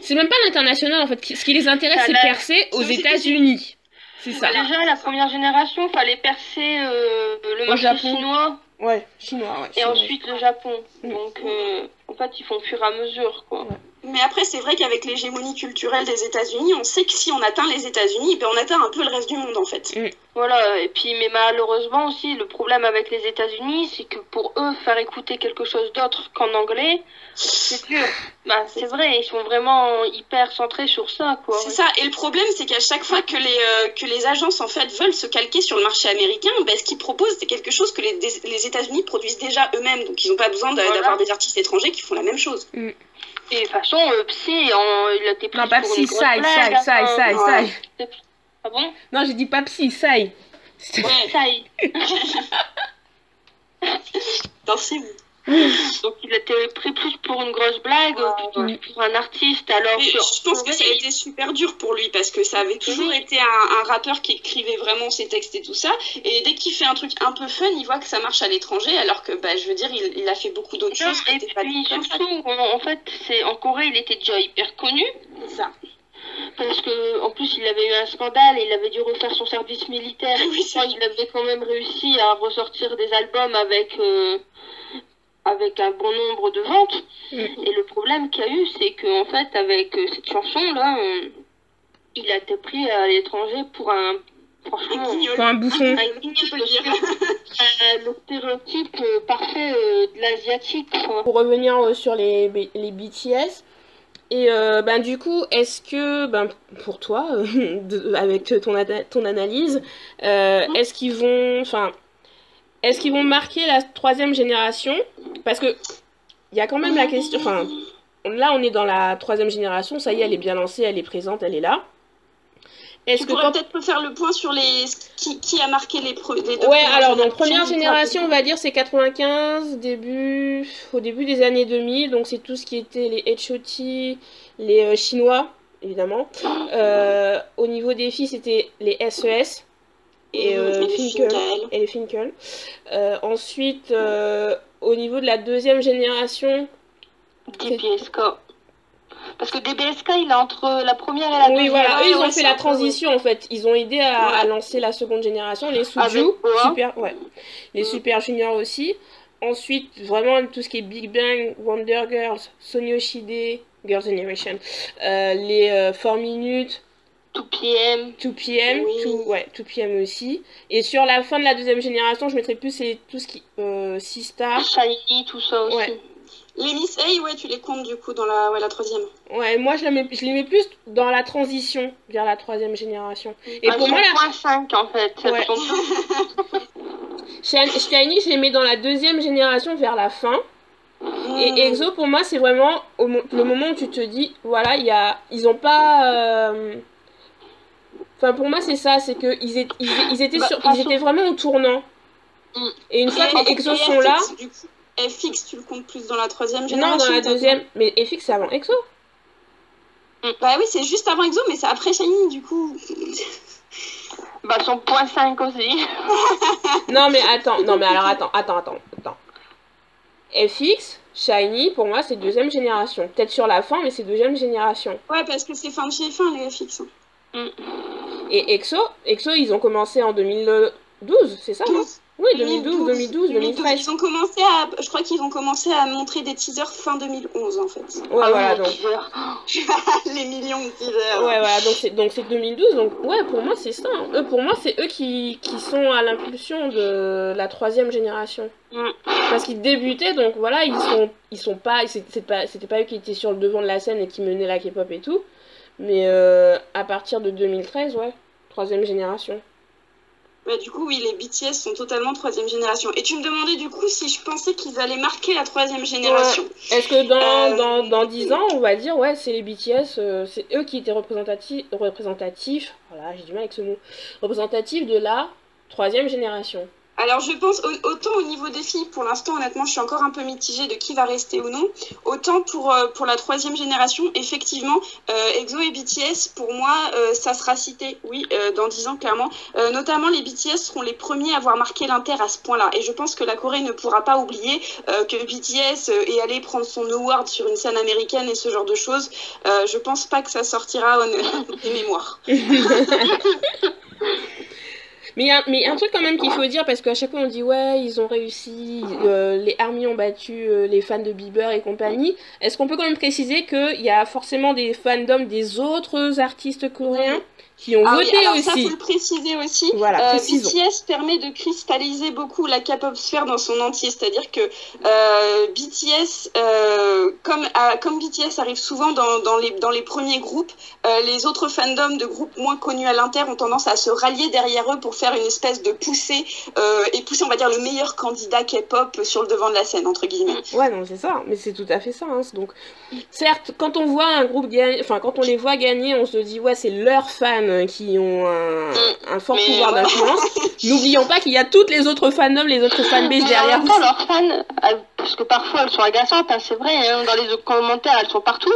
C'est même pas l'international en fait. qui- Ce qui les intéresse, c'est percer aux États-Unis. C'est ça.
Déjà, la première génération, fallait percer euh, le marché
Japon.
chinois
Ouais, chinois. Ouais.
et
chinois.
ensuite le Japon.
Mm.
Donc, euh, en fait, ils font au fur et à mesure, quoi.
Mais après, c'est vrai qu'avec l'hégémonie culturelle des États-Unis, on sait que si on atteint les États-Unis, ben on atteint un peu le reste du monde en fait.
Voilà, et puis, mais malheureusement aussi, le problème avec les États-Unis, c'est que pour eux, faire écouter quelque chose d'autre qu'en anglais, c'est dur. Bah, c'est vrai, ils sont vraiment hyper centrés sur ça, quoi.
C'est ça. Et le problème, c'est qu'à chaque fois que les, euh, que les agences en fait veulent se calquer sur le marché américain, ben, ce qu'ils proposent, c'est quelque chose que les, les États-Unis produisent déjà eux-mêmes. Donc ils n'ont pas besoin
Voilà.
d'avoir des artistes étrangers qui font la même chose.
Et de toute façon, euh, Psy, en- il a été pris
Non, pas
pour
psy,
une grosse
sai,
blague,
sai, sai,
hein.
sai,
Ouais.
sai.
Ah bon
Non, j'ai dit pas psy, sai.
Ouais,
Sai.
dansez-vous.
Donc il a été pris plus pour une grosse blague
Ouais.
que pour un artiste. Alors que
je pense que ça a été super dur pour lui parce que ça avait toujours
Oui.
été un, un rappeur qui écrivait vraiment ses textes et tout ça. Et dès qu'il fait un truc un peu fun, il voit que ça marche à l'étranger, alors que bah, je veux dire, il, il a fait beaucoup d'autres choses
et
pas
puis surtout, en en fait, c'est en Corée, il était déjà hyper connu
C'est ça.
parce que en plus, il avait eu un scandale et il avait dû refaire son service militaire.
Oui,
il avait quand même réussi à ressortir des albums avec euh, avec un bon nombre de ventes.
Mm.
Et le problème qu'il y a eu, c'est que en fait, avec euh, cette chanson là, on- il a été pris à l'étranger pour un franchement.
Un guignol.
Pour un bouffon.
un guignol,
dire.
euh, le stéréotype euh, parfait euh, de l'asiatique.
Pour revenir euh, sur les, B- les BTS, et euh, ben, du coup, est-ce que, ben, pour toi, euh, de- avec ton, ana- ton analyse, euh, est-ce qu'ils vont, enfin, est-ce qu'ils vont marquer la troisième génération? Parce que il y a quand même la question, enfin, là on est dans la troisième génération, ça y est, elle est bien lancée, elle est présente, elle est là. Est-ce
Tu
que
pourrais peut-être faire le point sur les qui, qui a marqué les, pre- les deux
Ouais, alors donc première génération, on va dire c'est 95, début au début des années 2000, donc c'est tout ce qui était les H.O.T, les euh, chinois évidemment. Euh, au niveau des filles, c'était les SES et
Mhm,
euh,
les
Finkel
Finkel.
et les Finkel. Euh, ensuite, euh, au niveau de la deuxième génération,
DBSK. Parce que DBSK, il est entre la première et la
oui
deuxième.
voilà, eux ils ont fait la transition en fait, ils ont aidé à,
Ouais.
à lancer la seconde génération, les Suju, super, ouais, les
Mm.
super juniors aussi. Ensuite, vraiment tout ce qui est Big Bang, Wonder Girls, Sonyoshide, Girls' Generation, les euh, 4 minutes,
2PM.
2PM,
Oui.
2, ouais, 2PM aussi. Et sur la fin de la deuxième génération, je mettrais plus tout ce qui euh, Sista.
Shiny, tout ça aussi.
Ouais.
Les Miss A, ouais, tu les comptes du coup dans la, ouais, la troisième.
Ouais, moi je, la mets, je les mets plus dans la transition vers la troisième génération. Et
Ah,
pour moi, la,
point 5 en fait.
Ouais. Shiny, je les mets dans la deuxième génération vers la fin. Et Exo, pour moi, c'est vraiment au mo- le moment où tu te dis, voilà, il y a, ils ont pas. euh, Enfin, pour moi, c'est ça, c'est que ils, étaient- ils, étaient
Bah,
sur, ils étaient vraiment au tournant.
Mm.
Et une fois
Et-
que les Exos sont là,
FX, du coup, FX, tu le comptes plus dans la troisième
non,
génération
dans la deuxième. Mais FX, c'est avant Exo.
Bah oui, c'est juste avant Exo, mais c'est après Shiny, du coup.
Bah, son point 5 aussi.
Non, mais attends, non, mais alors attends, attends, attends, attends. FX, Shiny, pour moi, c'est deuxième génération. Peut-être sur la fin, mais c'est deuxième génération.
Ouais, parce que c'est fin de chez fin, les FX. hein.
Et EXO, EXO, ils ont commencé en 2012, c'est ça non
12.
Oui, 2012, 2012, 2013.
Ils ont commencé à, je crois qu'ils ont commencé à montrer des teasers fin 2011 en fait.
Ouais, voilà,
Ah,
donc.
teaser.
les millions de teasers.
Ouais, voilà, donc c'est, donc c'est 2012, donc ouais, pour moi, c'est ça. hein. Eux, pour moi, c'est eux qui, qui sont à l'impulsion de la troisième génération.
Mm.
Parce qu'ils débutaient, donc voilà, ils sont, ils sont pas, c'est pas, c'était pas eux qui étaient sur le devant de la scène et qui menaient la K-pop et tout. Mais euh, à partir de 2013, ouais, troisième génération.
Bah, du coup, oui, les BTS sont totalement troisième génération. Et tu me demandais du coup si je pensais qu'ils allaient marquer la troisième génération.
Est-ce que dans,
Euh,
dans, dans 10 ans, on va dire, ouais, c'est les BTS, euh, c'est eux qui étaient représentatifs, représentatifs, voilà, j'ai du mal avec ce mot, représentatifs de la troisième génération.
Alors je pense au- autant au niveau des filles, pour l'instant honnêtement je suis encore un peu mitigée de qui va rester ou non. Autant pour, euh, pour la troisième génération, effectivement, euh, EXO et BTS, pour moi, euh, ça sera cité, oui, euh, dans 10 ans clairement. Euh, notamment les BTS seront les premiers à avoir marqué l'Inter à ce point-là. Et je pense que la Corée ne pourra pas oublier euh, que BTS est allé prendre son award sur une scène américaine et ce genre de choses. Je pense pas que ça sortira des mémoires.
Mais il y, un truc quand même qu'il faut dire, parce qu'à chaque fois on dit, ouais, ils ont réussi, euh, les Army ont battu euh, les fans de Bieber et compagnie. Est-ce qu'on peut quand même préciser qu'il y a forcément des fandoms des autres artistes coréens qui ont
Ah oui,
voté
alors ça,
aussi
faut le préciser aussi.
Voilà,
Euh. BTS permet de cristalliser beaucoup la K-pop sphère dans son entier, c'est-à-dire que euh, BTS, euh, comme, à- comme BTS arrive souvent dans, dans, les, dans les premiers groupes, euh, les autres fandoms de groupes moins connus à l'inter ont tendance à se rallier derrière eux pour faire une espèce de poussée et pousser, on va dire, le meilleur candidat K-pop sur le devant de la scène, entre guillemets.
Ouais, non, c'est ça, mais c'est tout à fait ça. hein. Donc, certes, quand on voit un groupe gagner, enfin, quand on les voit gagner, on se dit, ouais, c'est leurs fans qui ont un, un fort
Mais
pouvoir
ouais.
d'influence. N'oublions pas qu'il y a toutes les autres fandoms, les autres fanbases
en
derrière.
leurs fans, euh, parce que parfois elles sont agaçantes, hein, c'est vrai, hein, dans les commentaires elles sont partout,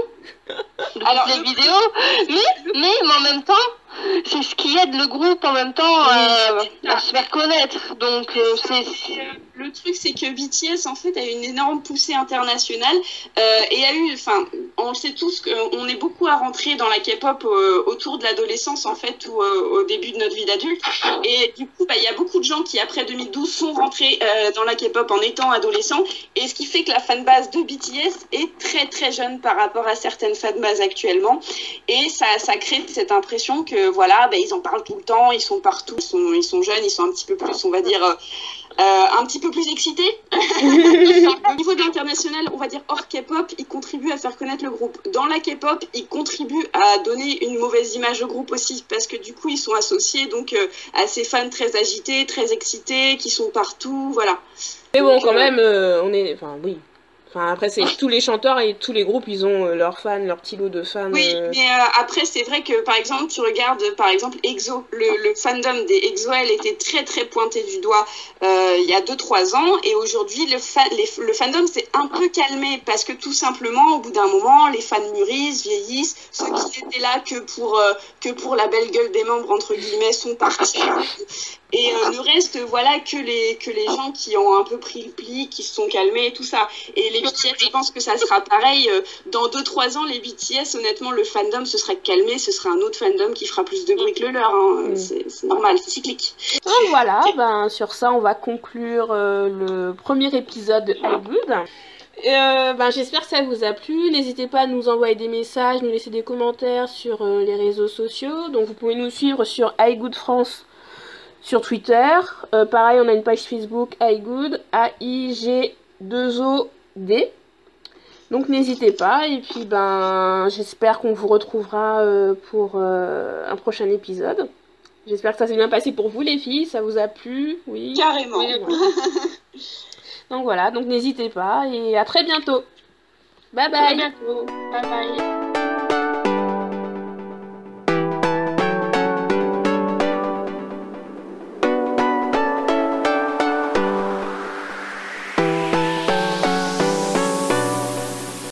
Alors,
les
le-
vidéos, mais, mais, mais en même temps, c'est ce qui aide le groupe en même temps à, à se faire connaître, donc euh, c'est...
Le truc, c'est que BTS, en fait, a eu une énorme poussée internationale euh, et a eu, enfin, on le sait tous qu'on est beaucoup à rentrer dans la K-pop euh, autour de l'adolescence, en fait, ou au début de notre vie d'adulte. Et du coup, bah, il y a beaucoup de gens qui, après 2012, sont rentrés dans la K-pop en étant adolescents. Et ce qui fait que la fanbase de BTS est très, très jeune par rapport à certaines fanbases actuellement. Et ça, ça crée cette impression que, voilà, bah, ils en parlent tout le temps, ils sont partout, ils sont, ils sont jeunes, ils sont un petit peu plus, on va dire, euh, euh, un petit peu plus excités. Au niveau de l'international, on va dire hors K-pop, ils contribuent à faire connaître le groupe. Dans la K-pop, ils contribuent à donner une mauvaise image au groupe aussi, parce que du coup, ils sont associés donc euh, à ces fans très agités, très excités, qui sont partout, voilà.
Mais bon,
Donc,
quand
euh,
même, on est. Enfin, oui. Enfin, après, c'est tous les chanteurs et tous les groupes, ils ont euh, leurs fans, leur petit lot de fans.
Oui,
euh,
mais euh, après, c'est vrai que par exemple, tu regardes par exemple EXO, le, le fandom des EXO, elle était très très pointée du doigt euh, il y a 2-3 ans, et aujourd'hui, le, fa- les- le fandom s'est un peu calmé parce que tout simplement, au bout d'un moment, les fans mûrissent, vieillissent, ceux qui n'étaient là que pour, que pour la belle gueule des membres, entre guillemets, sont partis. Et ne reste voilà que les que les gens qui ont un peu pris le pli, qui se sont calmés et tout ça. Et les BTS, je pense que ça sera pareil. euh, Dans 2-3 ans, les BTS, honnêtement, le fandom se sera calmé, ce sera un autre fandom qui fera plus de bruit que le leur. hein.
Mm.
C'est normal, c'est cyclique.
Donc voilà, ben, sur ça, on va conclure euh, le premier épisode de High Good. Euh, ben, J'espère que ça vous a plu. N'hésitez pas à nous envoyer des messages, nous laisser des commentaires sur euh, les réseaux sociaux. Donc vous pouvez nous suivre sur iGood France sur Twitter. Euh, pareil, on a une page Facebook iGood, A-I-G-2-O-D. Donc n'hésitez pas. Et puis ben j'espère qu'on vous retrouvera euh, pour euh, un prochain épisode. J'espère que ça s'est bien passé pour vous les filles, ça vous a plu, oui.
Carrément.
Oui, voilà. donc voilà, donc n'hésitez pas et à très bientôt. Bye
À
bye.
bientôt. Bye bye.